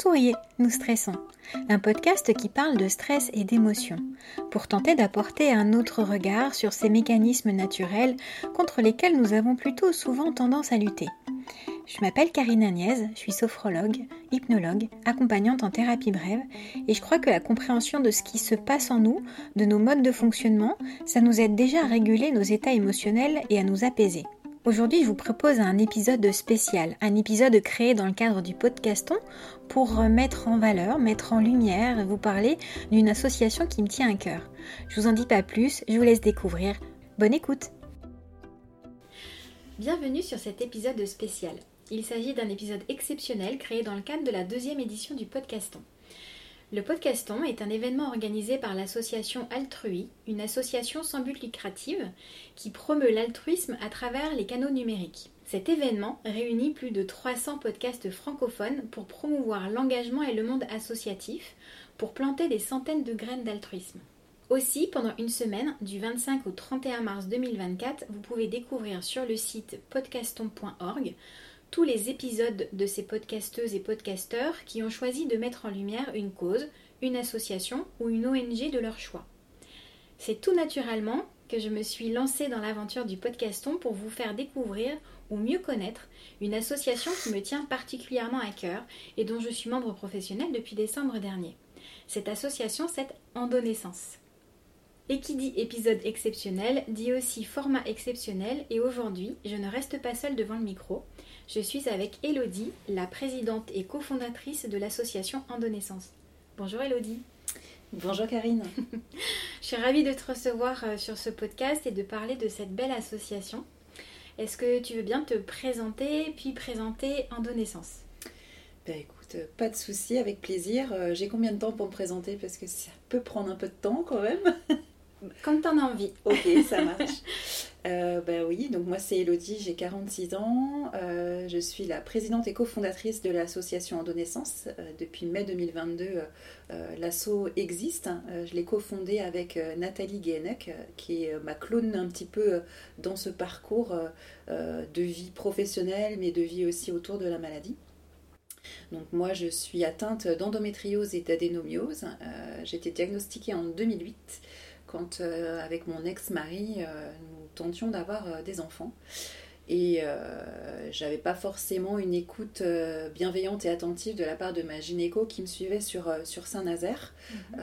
Souriez, nous stressons. Un podcast qui parle de stress et d'émotions, pour tenter d'apporter un autre regard sur ces mécanismes naturels contre lesquels nous avons plutôt souvent tendance à lutter. Je m'appelle Karine Agnès, je suis sophrologue, hypnologue, accompagnante en thérapie brève, et je crois que la compréhension de ce qui se passe en nous, de nos modes de fonctionnement, ça nous aide déjà à réguler nos états émotionnels et à nous apaiser. Aujourd'hui, je vous propose un épisode spécial, un épisode créé dans le cadre du podcaston pour mettre en valeur, mettre en lumière, vous parler d'une association qui me tient à cœur. Je vous en dis pas plus, je vous laisse découvrir. Bonne écoute Bienvenue sur cet épisode spécial. Il s'agit d'un épisode exceptionnel créé dans le cadre de la deuxième édition du podcaston. Le podcaston est un événement organisé par l'association Altrui, une association sans but lucratif qui promeut l'altruisme à travers les canaux numériques. Cet événement réunit plus de 300 podcasts francophones pour promouvoir l'engagement et le monde associatif, pour planter des centaines de graines d'altruisme. Aussi, pendant une semaine, du 25 au 31 mars 2024, vous pouvez découvrir sur le site podcaston.org tous les épisodes de ces podcasteuses et podcasteurs qui ont choisi de mettre en lumière une cause, une association ou une ONG de leur choix. C'est tout naturellement que je me suis lancée dans l'aventure du podcaston pour vous faire découvrir ou mieux connaître une association qui me tient particulièrement à cœur et dont je suis membre professionnel depuis décembre dernier. Cette association, c'est Endonaissance. Et qui dit épisode exceptionnel dit aussi format exceptionnel et aujourd'hui, je ne reste pas seule devant le micro. Je suis avec Elodie, la présidente et cofondatrice de l'association Endonaissance. Bonjour Elodie. Bonjour Karine. Je suis ravie de te recevoir euh, sur ce podcast et de parler de cette belle association. Est-ce que tu veux bien te présenter puis présenter Endonaissance Ben écoute, euh, pas de souci, avec plaisir. Euh, j'ai combien de temps pour me présenter? Parce que ça peut prendre un peu de temps quand même. Quand t'en as envie. Ok, ça marche. euh, bah oui, donc moi c'est Elodie, j'ai 46 ans. Euh, je suis la présidente et cofondatrice de l'association Endonaissance. Euh, depuis mai 2022, euh, l'asso existe. je l'ai cofondée avec Nathalie Guénec, qui est ma clone un petit peu dans ce parcours de vie professionnelle, mais de vie aussi autour de la maladie. Donc moi je suis atteinte d'endométriose et d'adénomiose. j'ai été diagnostiquée en 2008 quand, euh, avec mon ex-mari, euh, nous tentions d'avoir euh, des enfants. Et j'avais pas forcément une écoute bienveillante et attentive de la part de ma gynéco qui me suivait sur, sur Saint-Nazaire. Mhm.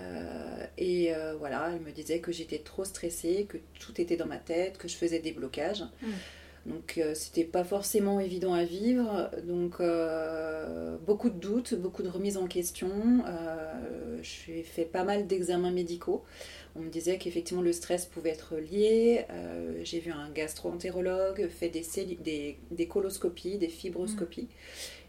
et voilà, elle me disait que j'étais trop stressée, que tout était dans ma tête, que je faisais des blocages. Mhm. Donc c'était pas forcément évident à vivre. Donc beaucoup de doutes, beaucoup de remises en question. J'ai fait pas mal d'examens médicaux on me disait qu'effectivement le stress pouvait être lié. Euh, j'ai vu un gastro-entérologue, fait des, des, coloscopies, des fibroscopies.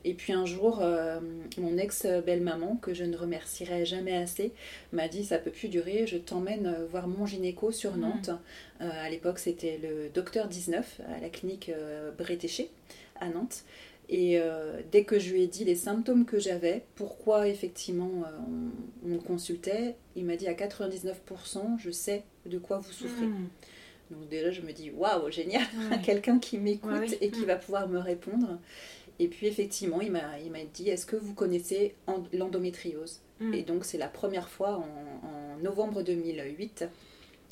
Et puis un jour, euh, mon ex-belle-maman, que je ne remercierai jamais assez, m'a dit ça peut plus durer, je t'emmène voir mon gynéco sur mm. Nantes. Euh, à l'époque, c'était le docteur 19 à la clinique Bretéché à Nantes. Et euh, dès que je lui ai dit les symptômes que j'avais, pourquoi effectivement euh, on, me consultait, il m'a dit à 99%, je sais de quoi vous souffrez. Hmm. Donc déjà, je me dis, waouh, génial, quelqu'un qui m'écoute et qui hmm. va pouvoir me répondre. Et puis effectivement, il m'a dit, est-ce que vous connaissez l'endométriose? Hmm. Et donc c'est la première fois en, en novembre 2008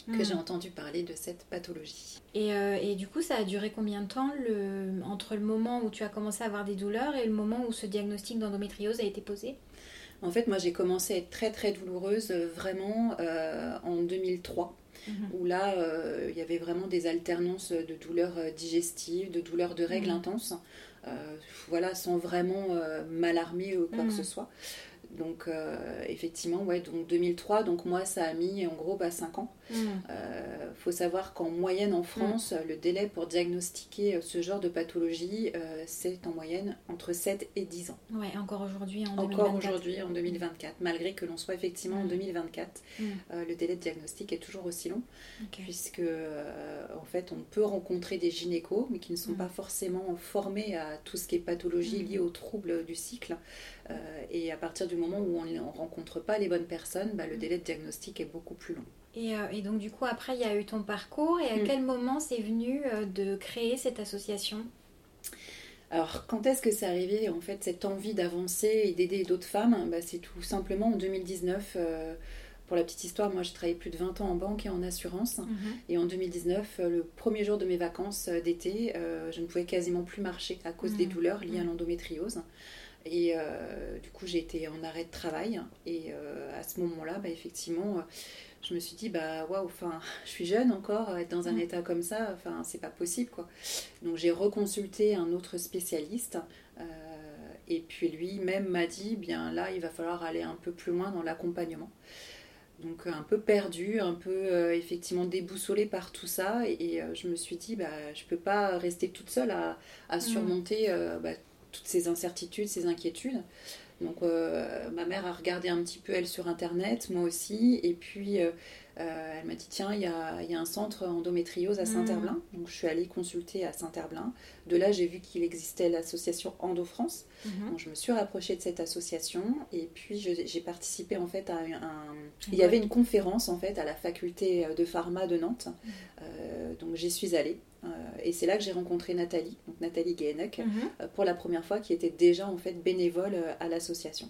que j'ai hmm. entendu parler de cette pathologie. Euh, et, du coup, ça a duré combien de temps le, entre le moment où tu as commencé à avoir des douleurs et le moment où ce diagnostic d'endométriose a été posé? En fait, moi, j'ai commencé à être très très douloureuse euh, vraiment euh, en 2003. Mhm. où là, il y avait vraiment des alternances de douleurs digestives, de douleurs de règles mhm. intenses, voilà, sans vraiment m'alarmer ou quoi que ce mhm. soit. Donc euh, effectivement, ouais, donc 2003, donc moi ça a mis en gros 5 bah, ans. Il mm. euh, faut savoir qu'en moyenne en France, mm. le délai pour diagnostiquer euh, ce genre de pathologie, c'est en moyenne entre 7 et 10 ans. Ouais, encore aujourd'hui en 2024. Encore aujourd'hui en 2024, malgré que l'on soit effectivement en 2024, mm. le délai de diagnostic est toujours aussi long, puisque en fait on peut rencontrer des gynécos, mais qui ne sont pas forcément formés à tout ce qui est pathologie liée aux troubles du cycle. et à partir du moment où on ne rencontre pas les bonnes personnes, bah, le délai de diagnostic est beaucoup plus long. Et, euh, donc du coup, après, il y a eu ton parcours. Et à mm. quel moment c'est venu euh, de créer cette association? Alors, quand est-ce que c'est arrivé, en fait, cette envie d'avancer et d'aider d'autres femmes? Bah, C'est tout simplement en 2019. Euh, pour la petite histoire, moi, j'ai travaillé plus de 20 ans en banque et en assurance. Mhm. Et en 2019, euh, le premier jour de mes vacances euh, d'été, je ne pouvais quasiment plus marcher à cause des mhm. douleurs liées à mhm. l'endométriose. Et du coup, j'ai été en arrêt de travail. Et à ce moment-là, bah, effectivement, je me suis dit bah waouh enfin je suis jeune encore être dans un mm. état comme ça enfin c'est pas possible quoi donc j'ai reconsulté un autre spécialiste euh, et puis lui même m'a dit bien là il va falloir aller un peu plus loin dans l'accompagnement donc un peu perdu un peu euh, effectivement déboussolé par tout ça et, euh, je me suis dit bah je peux pas rester toute seule à, à mm. surmonter bah, toutes ces incertitudes ces inquiétudes donc euh, ma mère a regardé un petit peu elle sur internet, moi aussi, et puis euh, euh, elle m'a dit tiens, il y a, un centre endométriose à Saint-Herblain. Mm. Donc je suis allée consulter à Saint-Herblain. De là, j'ai vu qu'il existait l'association Endo France. Mm-hmm. Donc je me suis rapprochée de cette association et puis j'ai participé en fait à un. Il y avait une conférence en fait à la faculté de pharma de Nantes. Mm. donc j'y suis allée. Et c'est là que j'ai rencontré Nathalie, donc Nathalie Guéhenec, mm-hmm. pour la première fois, qui était déjà en fait bénévole à l'association.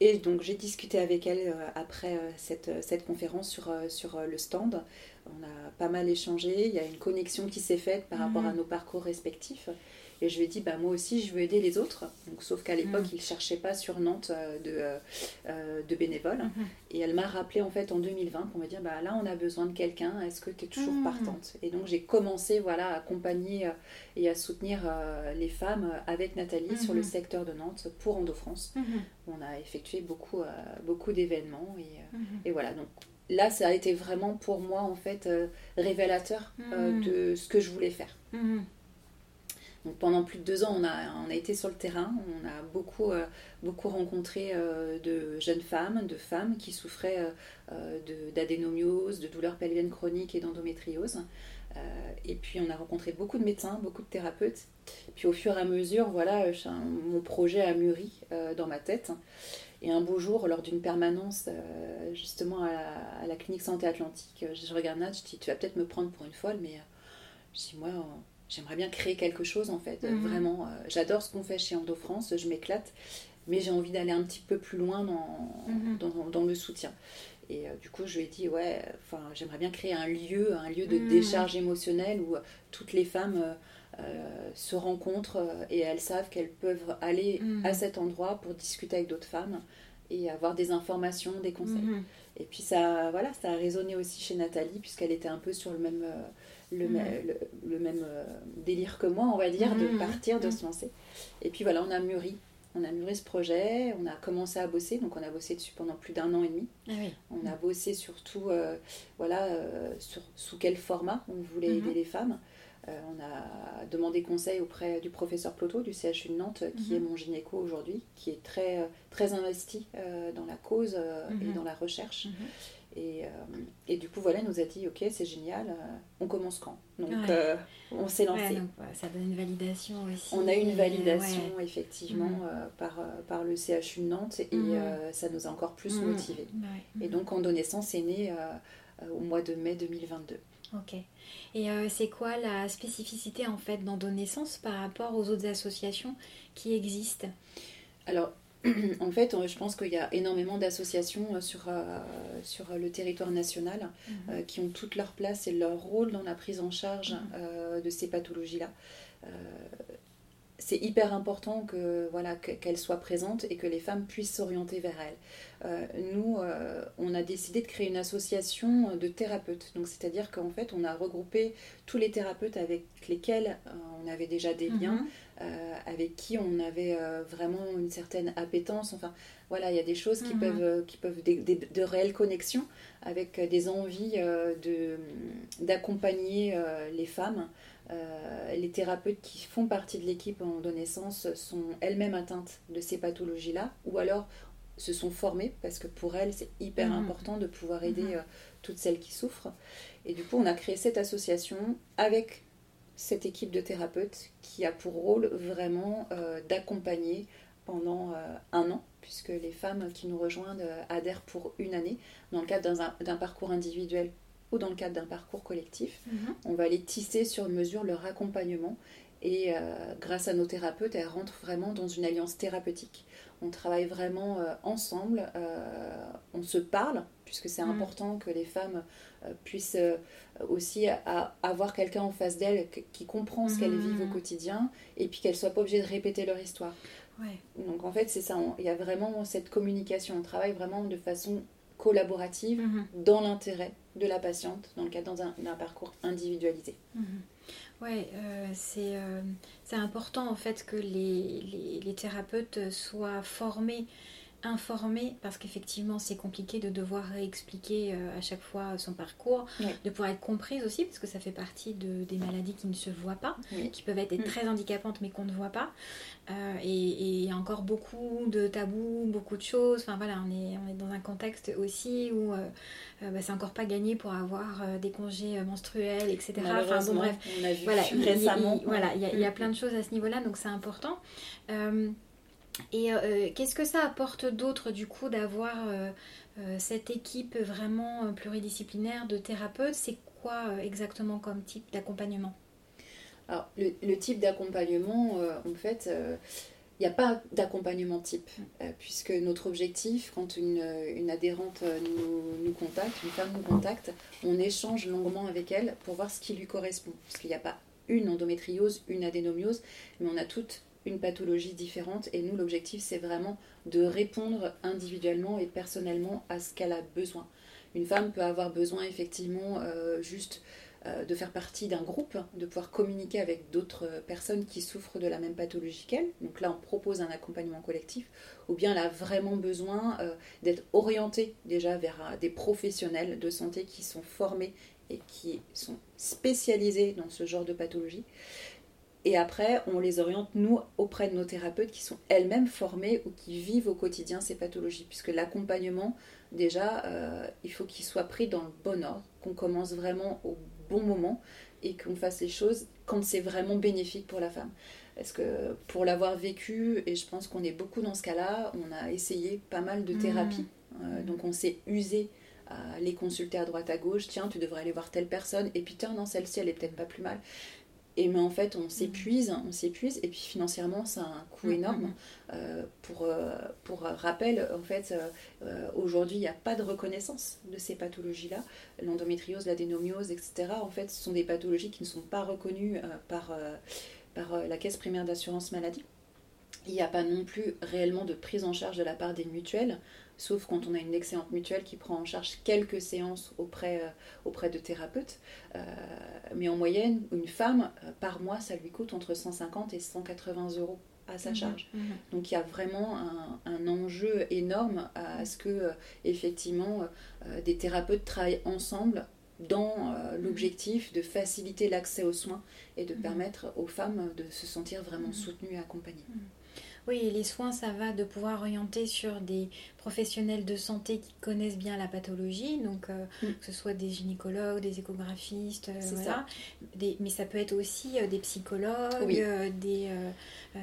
Et donc j'ai discuté avec elle euh, après euh, cette, euh, cette, conférence sur, sur le stand. On a pas mal échangé, il y a une connexion qui s'est faite par rapport à mhm. nos parcours respectifs. Et je lui ai dit, bah, moi aussi, je veux aider les autres. Donc, sauf qu'à l'époque, mm. il ne cherchait pas sur Nantes euh, de, euh, euh, de bénévoles. Mm-hmm. Et elle m'a rappelé en fait en 2020 pour me dire, bah, là, on a besoin de quelqu'un. Est-ce que tu es toujours mm. partante? Et donc, j'ai commencé voilà, à accompagner et à soutenir les femmes avec Nathalie sur le mm-hmm. secteur de Nantes pour Endo-France. Mm-hmm. On a effectué beaucoup, beaucoup d'événements. Et, et, voilà, donc là, ça a été vraiment pour moi, en fait, révélateur mm. de ce que je voulais faire. Donc pendant plus de deux ans, on a, on a été sur le terrain, on a beaucoup, euh, beaucoup rencontré euh, de jeunes femmes, de femmes qui souffraient euh, d'adénomiose, de, douleurs pelviennes chroniques et d'endométriose. et puis on a rencontré beaucoup de médecins, beaucoup de thérapeutes. Puis au fur et à mesure, voilà, mon projet a mûri dans ma tête. Et un beau jour, lors d'une permanence justement à la, clinique Santé Atlantique, je regarde Nat, je dis Tu vas peut-être me prendre pour une folle, mais je dis Moi, j'aimerais bien créer quelque chose en fait. Mhm. Vraiment, euh, j'adore ce qu'on fait chez Endo France, je m'éclate, mais j'ai envie d'aller un petit peu plus loin dans, mhm. dans, le soutien. Et euh, du coup, je lui ai dit, ouais, enfin, j'aimerais bien créer un lieu, un lieu de mhm. décharge émotionnelle où euh, toutes les femmes se rencontrent et elles savent qu'elles peuvent aller à cet endroit pour discuter avec d'autres femmes et avoir des informations, des conseils. Et puis ça, voilà, ça a résonné aussi chez Nathalie puisqu'elle était un peu sur le même le, le, même euh, délire que moi, on va dire, de mmh. partir, de mmh. se lancer. Et puis voilà, on a mûri. On a mûri ce projet, on a commencé à bosser, donc on a bossé dessus pendant plus d'un an et demi. Ah on a bossé surtout, euh, voilà, euh, sur, sous quel format on voulait aider mmh. les femmes. on a demandé conseil auprès du professeur Ploto du CHU de Nantes, qui est mon gynéco aujourd'hui, qui est très, très investi dans la cause et dans la recherche. Et, euh, et, du coup, voilà, elle nous a dit, ok, c'est génial, euh, on commence quand? Donc, euh, on s'est lancé. ça donne une validation aussi. On a eu une validation, effectivement, mm. par, par le CHU de Nantes, et mm. ça nous a encore plus mm. motivés. Et donc, Endonaissance est né au mois de mai 2022. Ok. Et c'est quoi la spécificité, en fait, d'Endonaissance par rapport aux autres associations qui existent? Alors, en fait, je pense qu'il y a énormément d'associations euh, sur, euh, sur le territoire national mhm. euh, qui ont toute leur place et leur rôle dans la prise en charge mhm. de ces pathologies-là. C'est hyper important que voilà qu'elles soient présentes et que les femmes puissent s'orienter vers elles. nous, on a décidé de créer une association de thérapeutes. Donc, c'est-à-dire qu'en fait, on a regroupé tous les thérapeutes avec lesquels on avait déjà des liens. Mhm. Euh, avec qui on avait euh, vraiment une certaine appétence. Enfin, voilà, il y a des choses qui mhm. peuvent, euh, qui peuvent de réelles connexions avec des envies de, d'accompagner les femmes. Les thérapeutes qui font partie de l'équipe en naissance sont elles-mêmes atteintes de ces pathologies-là, ou alors se sont formées, parce que pour elles, c'est hyper mhm. important de pouvoir aider mhm. toutes celles qui souffrent. Et du coup, on a créé cette association avec cette équipe de thérapeutes qui a pour rôle vraiment euh, d'accompagner pendant euh, un an, puisque les femmes qui nous rejoignent euh, adhèrent pour une année dans le cadre d'un parcours individuel ou dans le cadre d'un parcours collectif. Mhm. On va aller tisser sur mesure leur accompagnement et euh, grâce à nos thérapeutes, elles rentrent vraiment dans une alliance thérapeutique. On travaille vraiment euh, ensemble, euh, on se parle, puisque c'est mhm. important que les femmes puissent aussi avoir quelqu'un en face d'elles qui comprend ce qu'elles mhm. vivent au quotidien et puis qu'elles ne soient pas obligées de répéter leur histoire. Donc en fait, c'est ça, il y a vraiment cette communication, on travaille vraiment de façon collaborative mhm. dans l'intérêt de la patiente, dans le cadre d'un parcours individualisé. Mhm. Oui, euh, euh, c'est important en fait que les, les, les, thérapeutes soient formés informée, parce qu'effectivement c'est compliqué de devoir réexpliquer euh, à chaque fois son parcours, de pouvoir être comprise aussi, parce que ça fait partie de, des maladies qui ne se voient pas, qui peuvent être mm. très handicapantes mais qu'on ne voit pas. Euh, et il y a encore beaucoup de tabous, beaucoup de choses. Enfin voilà, on est, on est dans un contexte aussi où euh, bah, c'est encore pas gagné pour avoir des congés menstruels, etc. Enfin bon, bref, on a vu voilà, récemment. voilà, il y, a, plein de choses à ce niveau-là, donc c'est important. Et euh, qu'est-ce que ça apporte d'autre du coup d'avoir euh, euh, cette équipe vraiment pluridisciplinaire de thérapeutes? C'est quoi exactement comme type d'accompagnement? Alors le, type d'accompagnement, en fait, il n'y a pas d'accompagnement type, mm. puisque notre objectif, quand une, une adhérente nous, nous, contacte, une femme nous contacte, on échange longuement avec elle pour voir ce qui lui correspond. Parce qu'il n'y a pas une endométriose, une adénomiose, mais on a toutes une pathologie différente. Et nous, l'objectif, c'est vraiment de répondre individuellement et personnellement à ce qu'elle a besoin. Une femme peut avoir besoin effectivement euh, juste euh, de faire partie d'un groupe, de pouvoir communiquer avec d'autres personnes qui souffrent de la même pathologie qu'elle. Donc là, on propose un accompagnement collectif. Ou bien elle a vraiment besoin euh, d'être orientée déjà vers des professionnels de santé qui sont formés et qui sont spécialisés dans ce genre de pathologie. Et après, on les oriente, nous, auprès de nos thérapeutes qui sont elles-mêmes formées ou qui vivent au quotidien ces pathologies. Puisque l'accompagnement, déjà, euh, il faut qu'il soit pris dans le bon ordre, qu'on commence vraiment au bon moment et qu'on fasse les choses quand c'est vraiment bénéfique pour la femme. Parce que pour l'avoir vécu, et je pense qu'on est beaucoup dans ce cas-là, on a essayé pas mal de thérapies. Mmh. Euh, donc on s'est usé à les consulter à droite à gauche, tiens, tu devrais aller voir telle personne, et puis tiens, non, celle-ci, elle est peut-être pas plus mal. Et mais en fait, on s'épuise, on s'épuise, et puis financièrement, ça a un coût mm, énorme. Mm, mm. Euh, pour, euh, pour rappel, en fait, euh, aujourd'hui, il n'y a pas de reconnaissance de ces pathologies-là. L'endométriose, l'adénomiose, etc. En fait, ce sont des pathologies qui ne sont pas reconnues par, par la caisse primaire d'assurance maladie. Il n'y a pas non plus réellement de prise en charge de la part des mutuelles sauf quand on a une excellente mutuelle qui prend en charge quelques séances auprès, euh, auprès de thérapeutes. Euh, mais en moyenne, une femme, euh, par mois, ça lui coûte entre 150 et 180 euros à sa mhm, charge. Mhm. Donc il y a vraiment un, enjeu énorme à, ce que, effectivement, des thérapeutes travaillent ensemble dans mhm. l'objectif de faciliter l'accès aux soins et de permettre aux femmes de se sentir vraiment soutenues et accompagnées. Oui, et les soins, ça va de pouvoir orienter sur des professionnels de santé qui connaissent bien la pathologie, donc euh, mm. que ce soit des gynécologues, des échographistes, euh, voilà. Des, mais ça peut être aussi euh, des psychologues, des,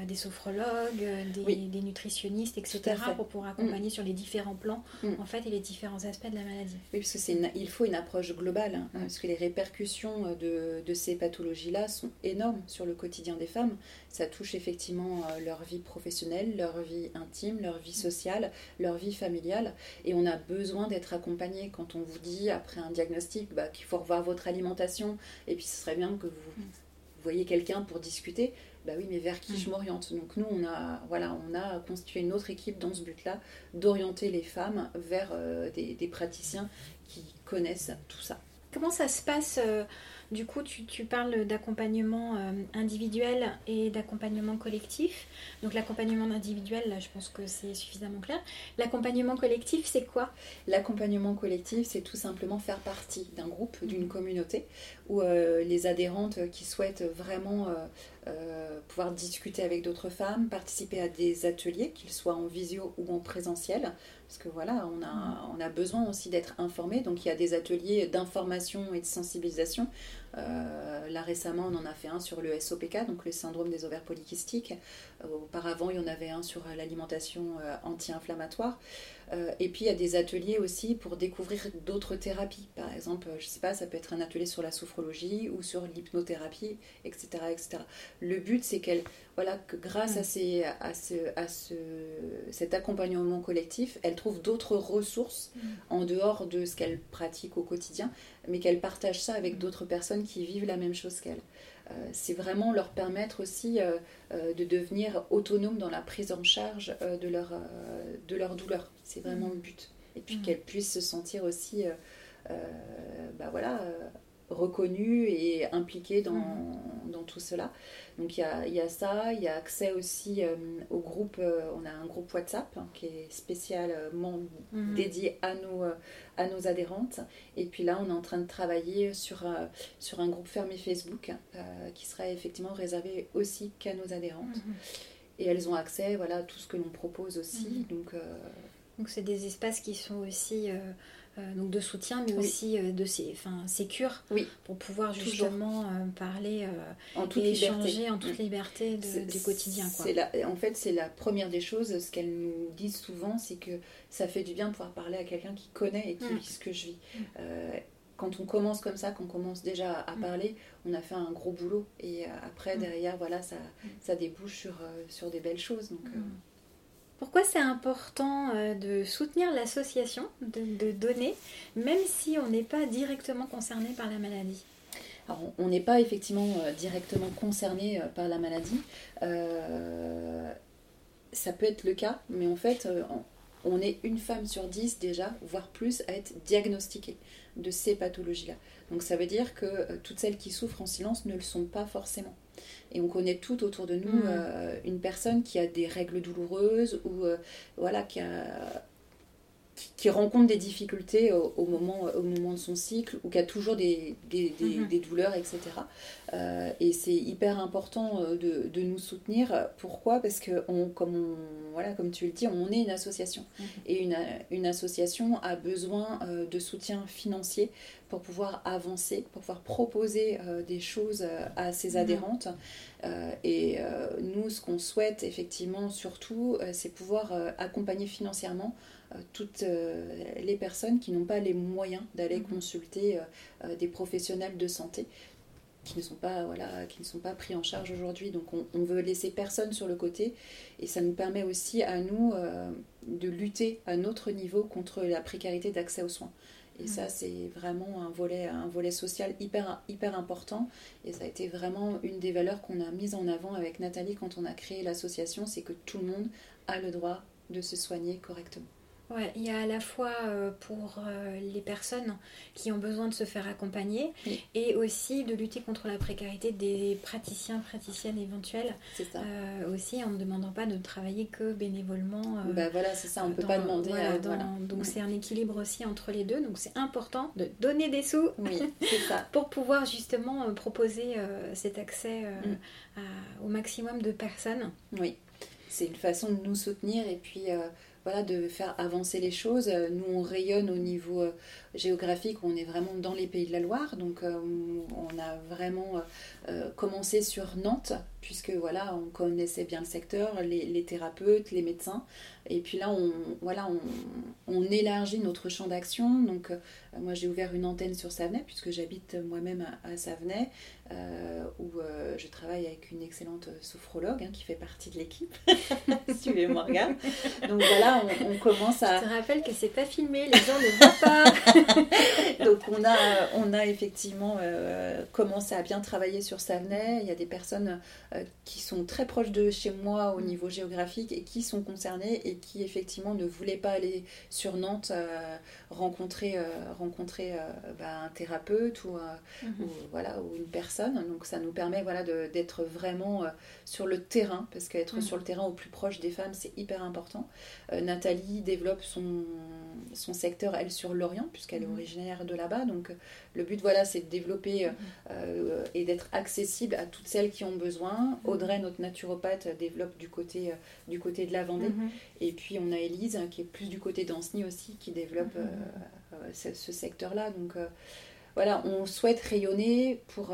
des sophrologues, des, nutritionnistes, etc. pour pouvoir accompagner mm. sur les différents plans mm. en fait et les différents aspects de la maladie. Oui, parce que c'est il faut une approche globale, hein, parce que les répercussions de, de ces pathologies-là sont énormes sur le quotidien des femmes. Ça touche effectivement leur vie professionnelle, leur vie intime, leur vie sociale, leur vie familiale et on a besoin d'être accompagné quand on vous dit après un diagnostic bah, qu'il faut revoir votre alimentation et puis ce serait bien que vous, voyez quelqu'un pour discuter. Bah oui, mais vers qui mm. je m'oriente? Donc nous, on a, voilà, on a constitué une autre équipe dans ce but-là, d'orienter les femmes vers euh, des, praticiens qui connaissent tout ça. Comment ça se passe euh, du coup, tu, parles d'accompagnement euh, individuel et d'accompagnement collectif. Donc l'accompagnement individuel, là, je pense que c'est suffisamment clair. L'accompagnement collectif, c'est quoi? L'accompagnement collectif, c'est tout simplement faire partie d'un groupe, d'une communauté, où euh, les adhérentes qui souhaitent vraiment euh, pouvoir discuter avec d'autres femmes, participer à des ateliers, qu'ils soient en visio ou en présentiel, parce que voilà, on a, besoin aussi d'être informé. Donc il y a des ateliers d'information et de sensibilisation là récemment, on en a fait un sur le SOPK, donc le syndrome des ovaires polykystiques. auparavant, il y en avait un sur l'alimentation anti-inflammatoire. Euh, et puis il y a des ateliers aussi pour découvrir d'autres thérapies. Par exemple, je ne sais pas, ça peut être un atelier sur la sophrologie ou sur l'hypnothérapie, etc., etc. Le but, c'est qu'elle, voilà, que grâce à, ces, à, ce, à ce, cet accompagnement collectif, elle trouve d'autres ressources mm. en dehors de ce qu'elle pratique au quotidien, mais qu'elle partage ça avec mm. d'autres personnes qui vivent la même chose qu'elle. Euh, c'est vraiment leur permettre aussi euh, euh, de devenir autonomes dans la prise en charge de, leur, de leur douleur. C'est vraiment mmh. le but. Et puis mmh. qu'elles puissent se sentir aussi bah voilà, reconnues et impliquées dans, mmh. dans tout cela. Donc il y a, y a, ça, il y a accès aussi au groupe, on a un groupe WhatsApp hein, qui est spécialement dédié à nos, à nos adhérentes. Et puis là, on est en train de travailler sur, euh, sur un groupe fermé Facebook euh, qui sera effectivement réservé aussi qu'à nos adhérentes. Mhm. Et elles ont accès voilà, à tout ce que l'on propose aussi. Mhm. Donc, euh, donc c'est des espaces qui sont aussi euh, donc de soutien, mais aussi euh, de enfin, sécure oui. pour pouvoir justement euh, parler en toute et échanger en toute mm. liberté du quotidien. Quoi. La, en fait, c'est la première des choses. Ce qu'elles nous disent souvent, c'est que ça fait du bien de pouvoir parler à quelqu'un qui connaît et qui mm. vit ce que je vis. Mm. quand on commence comme ça, quand on commence déjà à parler, on a fait un gros boulot. Et après, derrière, voilà, ça, ça débouche sur, sur des belles choses. Donc, pourquoi c'est important euh, de soutenir l'association, de, donner, même si on n'est pas directement concerné par la maladie? Alors, on n'est pas effectivement euh, directement concerné euh, par la maladie. ça peut être le cas, mais en fait, on est une femme sur dix déjà, voire plus, à être diagnostiquée de ces pathologies-là. Donc ça veut dire que toutes celles qui souffrent en silence ne le sont pas forcément. Et on connaît tout autour de nous mm. euh, une personne qui a des règles douloureuses ou euh, voilà, qui, qui, rencontre des difficultés au, moment, au moment de son cycle ou qui a toujours des, des, mm-hmm. douleurs, etc. Euh, et c'est hyper important de, de, nous soutenir. Pourquoi? Parce que, on, comme, voilà, comme tu le dis, on est une association. Mm-hmm. Et une, une, association a besoin de soutien financier pour pouvoir avancer, pour pouvoir proposer euh, des choses euh, à ses mhm. adhérentes. Euh, et nous, ce qu'on souhaite effectivement surtout, c'est pouvoir accompagner financièrement toutes les personnes qui n'ont pas les moyens d'aller mhm. consulter des professionnels de santé qui ne sont pas voilà qui ne sont pas pris en charge aujourd'hui donc on, on, veut laisser personne sur le côté et ça nous permet aussi à nous de lutter à notre niveau contre la précarité d'accès aux soins et ça, c'est vraiment un volet, un volet social hyper, hyper important. Et ça a été vraiment une des valeurs qu'on a mises en avant avec Nathalie quand on a créé l'association, c'est que tout le monde a le droit de se soigner correctement. Ouais, il y a à la fois euh, pour euh, les personnes qui ont besoin de se faire accompagner et aussi de lutter contre la précarité des praticiens, praticiennes éventuelles. C'est ça. Euh, aussi en ne demandant pas de travailler que bénévolement. bah voilà, c'est ça, on ne peut pas demander. Donc c'est un équilibre aussi entre les deux. Donc c'est important de donner des sous oui, ça. pour pouvoir justement proposer cet accès mm. au maximum de personnes. Oui, c'est une façon de nous soutenir et puis de faire avancer les choses. Nous, on rayonne au niveau euh, géographique, on est vraiment dans les pays de la Loire, donc euh, on a vraiment euh, commencé sur Nantes, puisque voilà, on connaissait bien le secteur, les, thérapeutes, les médecins, et puis là, on, voilà, on, élargit notre champ d'action. Donc, moi, j'ai ouvert une antenne sur Savenay, puisque j'habite moi-même à, Savenay, où je travaille avec une excellente sophrologue hein, qui fait partie de l'équipe. Suivez Morgane. Donc voilà, on, commence à. Je te rappelle que c'est pas filmé, les gens ne voient pas. Donc on a, on a effectivement euh, commencé à bien travailler sur Savenay. Il y a des personnes euh, qui sont très proches de chez moi au niveau géographique et qui sont concernées et qui effectivement ne voulaient pas aller sur Nantes euh, rencontrer, rencontrer bah, un thérapeute ou, mhm. ou, voilà, ou une personne. Donc ça nous permet voilà, d'être vraiment sur le terrain parce qu'être mhm. sur le terrain au plus proche des femmes, c'est hyper important. Nathalie développe son, son secteur, elle, sur l'Orient, puisqu'elle est mhm. originaire de là-bas. Donc, le but, voilà, c'est de développer euh, mhm. euh, et d'être accessible à toutes celles qui ont besoin. Mhm. Audrey, notre naturopathe, développe du côté, euh, du côté de la Vendée. Et puis, on a Elise, hein, qui est plus du côté d'Anceny aussi, qui développe ce, ce secteur-là. Donc, voilà, on souhaite rayonner pour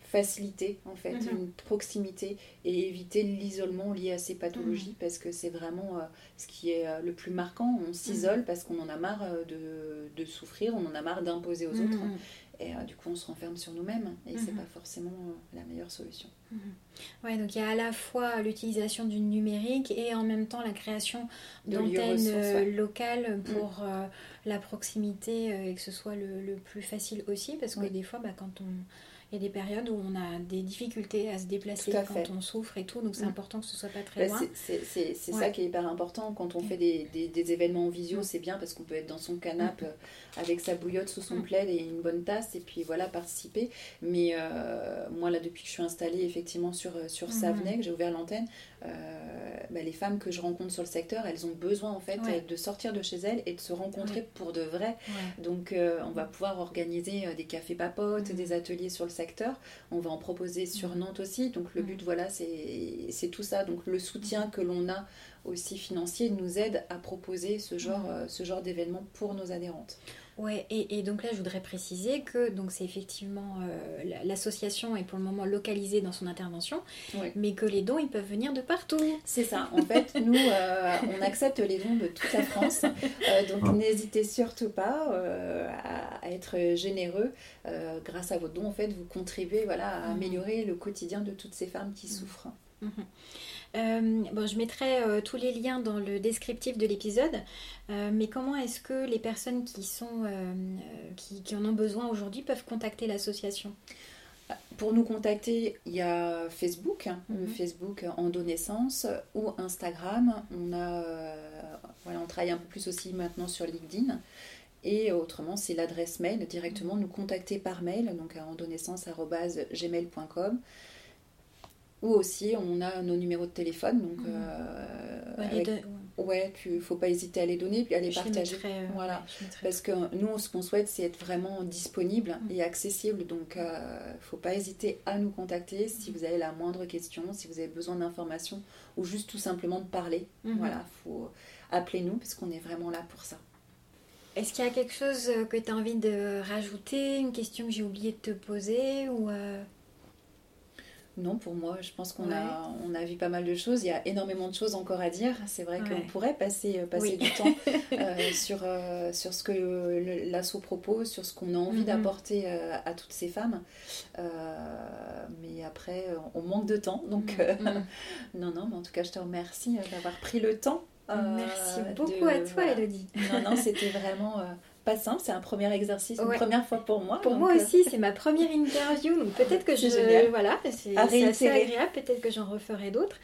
faciliter en fait Mhm. une proximité et éviter l'isolement lié à ces Mhm. pathologies parce que c'est vraiment euh, ce qui est euh, le plus marquant. On s'isole Mhm. parce qu'on en a marre euh, de, de souffrir, on en a marre d'imposer aux autres Mhm. Et euh, du coup on se renferme sur nous-mêmes et c'est Mhm. pas forcément euh, la meilleure solution. Ouais, donc il y a à la fois l'utilisation du numérique et en même temps la création d'antennes euh, ouais. Mm. locales pour euh, la proximité et que ce soit le, le plus facile aussi parce que Oui. des fois bah, quand on il y a des périodes où on a des difficultés à se déplacer à quand fait. on souffre et tout donc c'est Mm. important que ce soit pas très Bah, loin. c'est- Ouais. ça qui est hyper important quand on Mm. fait des, des- des événements en visio, Mm. c'est bien parce qu'on peut être dans son canapé euh, avec sa bouillotte sous son Mm. plaid et une bonne tasse et puis voilà participer. Mais euh, moi là depuis que je suis installée effectivement sur, euh, sur. Savenay, que j'ai ouvert l'antenne, euh, bah, les femmes que je rencontre sur le secteur, elles ont besoin en fait Ouais. de sortir de chez elles et de se rencontrer pour de vrai. Donc euh, on va pouvoir organiser des cafés papotes, des ateliers sur le secteur. On va en proposer sur Mhm. Nantes aussi. Donc le Mhm. but voilà c'est tout ça. Donc le soutien que l'on a aussi financier nous aide à proposer ce genre, Mhm. euh, ce genre d'événement pour nos adhérentes. Ouais, et, et donc là, je voudrais préciser que donc c'est effectivement euh, la- l'association est pour le moment localisée dans son intervention, Ouais. mais que les dons ils peuvent venir de partout. C'est ça. En fait, nous, euh, on accepte les dons de toute la France. Euh, donc, n'hésitez surtout pas euh, à, à être généreux. Euh, grâce à vos dons, en fait, vous contribuez voilà, à Mhm. améliorer le quotidien de toutes ces femmes qui Mhm. souffrent. Mhm. Euh, bon, je mettrai euh, tous les liens dans le descriptif de l'épisode, euh, mais comment est-ce que les personnes qui, sont, qui, qui en ont besoin aujourd'hui peuvent contacter l'association? Pour nous contacter, il y a Facebook, le Mhm. Facebook Endonaissance ou Instagram. On, a, voilà, on travaille un peu plus aussi maintenant sur LinkedIn. Et autrement, c'est l'adresse mail, directement nous contacter par mail, donc à endonaissance.gmail.com. Ou aussi, on a nos numéros de téléphone. Donc, Mhm. euh, Ouais, avec- deux- ouais. ouais, tu faut pas hésiter à les donner puis à les Je les partager. mettrai, euh, Voilà. ouais, je mettrai Parce que nous, ce qu'on souhaite, c'est être vraiment disponible Mm. et accessible. Donc, il ne faut pas hésiter à nous contacter si vous avez la moindre question, si vous avez besoin d'informations ou juste tout simplement de parler. Mhm. Voilà, faut appeler nous parce qu'on est vraiment là pour ça. Est-ce qu'il y a quelque chose euh, que tu as envie de rajouter, une question que j'ai oublié de te poser ou euh, Non, pour moi, je pense qu'on Ouais. a, on a vu pas mal de choses. Il y a énormément de choses encore à dire. C'est vrai Ouais. qu'on pourrait passer, euh, passer Oui. du temps euh, sur, euh, sur ce que le- l'asso propose, sur ce qu'on a envie Mhm. d'apporter euh, à toutes ces femmes. Mais après, on manque de temps. Donc, euh, mm. non, non, mais en tout cas, je te remercie d'avoir pris le temps. Merci de- beaucoup à toi, voilà. Elodie. Non, non, c'était vraiment pas simple. C'est un premier exercice, Ouais. une première fois pour moi. Pour donc, moi euh, aussi, c'est ma première interview, donc peut-être que je... Génial. Voilà, c'est assez agréable, peut-être que j'en referai d'autres.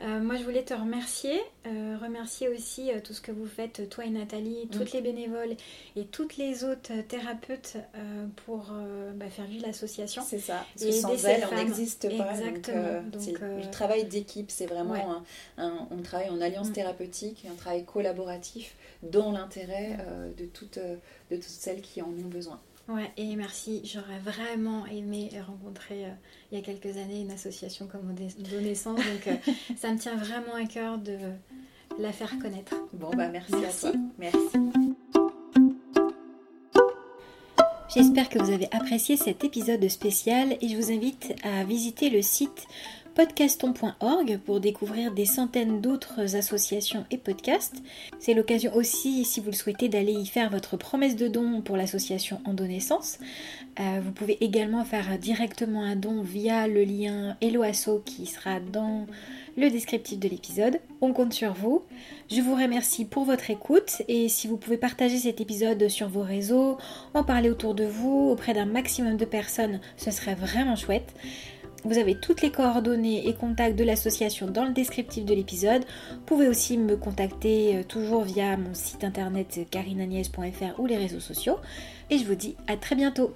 Euh, moi, je voulais te remercier, euh, remercier aussi euh, tout ce que vous faites, toi et Nathalie, toutes les bénévoles et toutes les autres euh, thérapeutes euh, pour euh, bah, faire vivre l'association. C'est ça. Parce Et que sans aider ces elle, on n'existe pas. Exactement. Donc, euh, Donc, euh, le travail d'équipe, c'est vraiment Ouais. un, un- on travaille en alliance Mm. thérapeutique, un travail collaboratif dans l'intérêt euh, de toutes euh, de toutes celles qui en ont besoin. Ouais, et merci. J'aurais vraiment aimé rencontrer euh, il y a quelques années une association comme Naissance, donc euh, ça me tient vraiment à cœur de la faire connaître. Bon bah merci, Merci. à toi. Merci. J'espère que vous avez apprécié cet épisode spécial et je vous invite à visiter le site podcaston.org pour découvrir des centaines d'autres associations et podcasts. C'est l'occasion aussi, si vous le souhaitez, d'aller y faire votre promesse de don pour l'association Endonaissance. Euh, vous pouvez également faire directement un don via le lien Helloasso qui sera dans le descriptif de l'épisode. On compte sur vous. Je vous remercie pour votre écoute et si vous pouvez partager cet épisode sur vos réseaux, en parler autour de vous, auprès d'un maximum de personnes, ce serait vraiment chouette. Vous avez toutes les coordonnées et contacts de l'association dans le descriptif de l'épisode. Vous pouvez aussi me contacter euh, toujours via mon site internet carinanies.fr ou les réseaux sociaux. Et je vous dis à très bientôt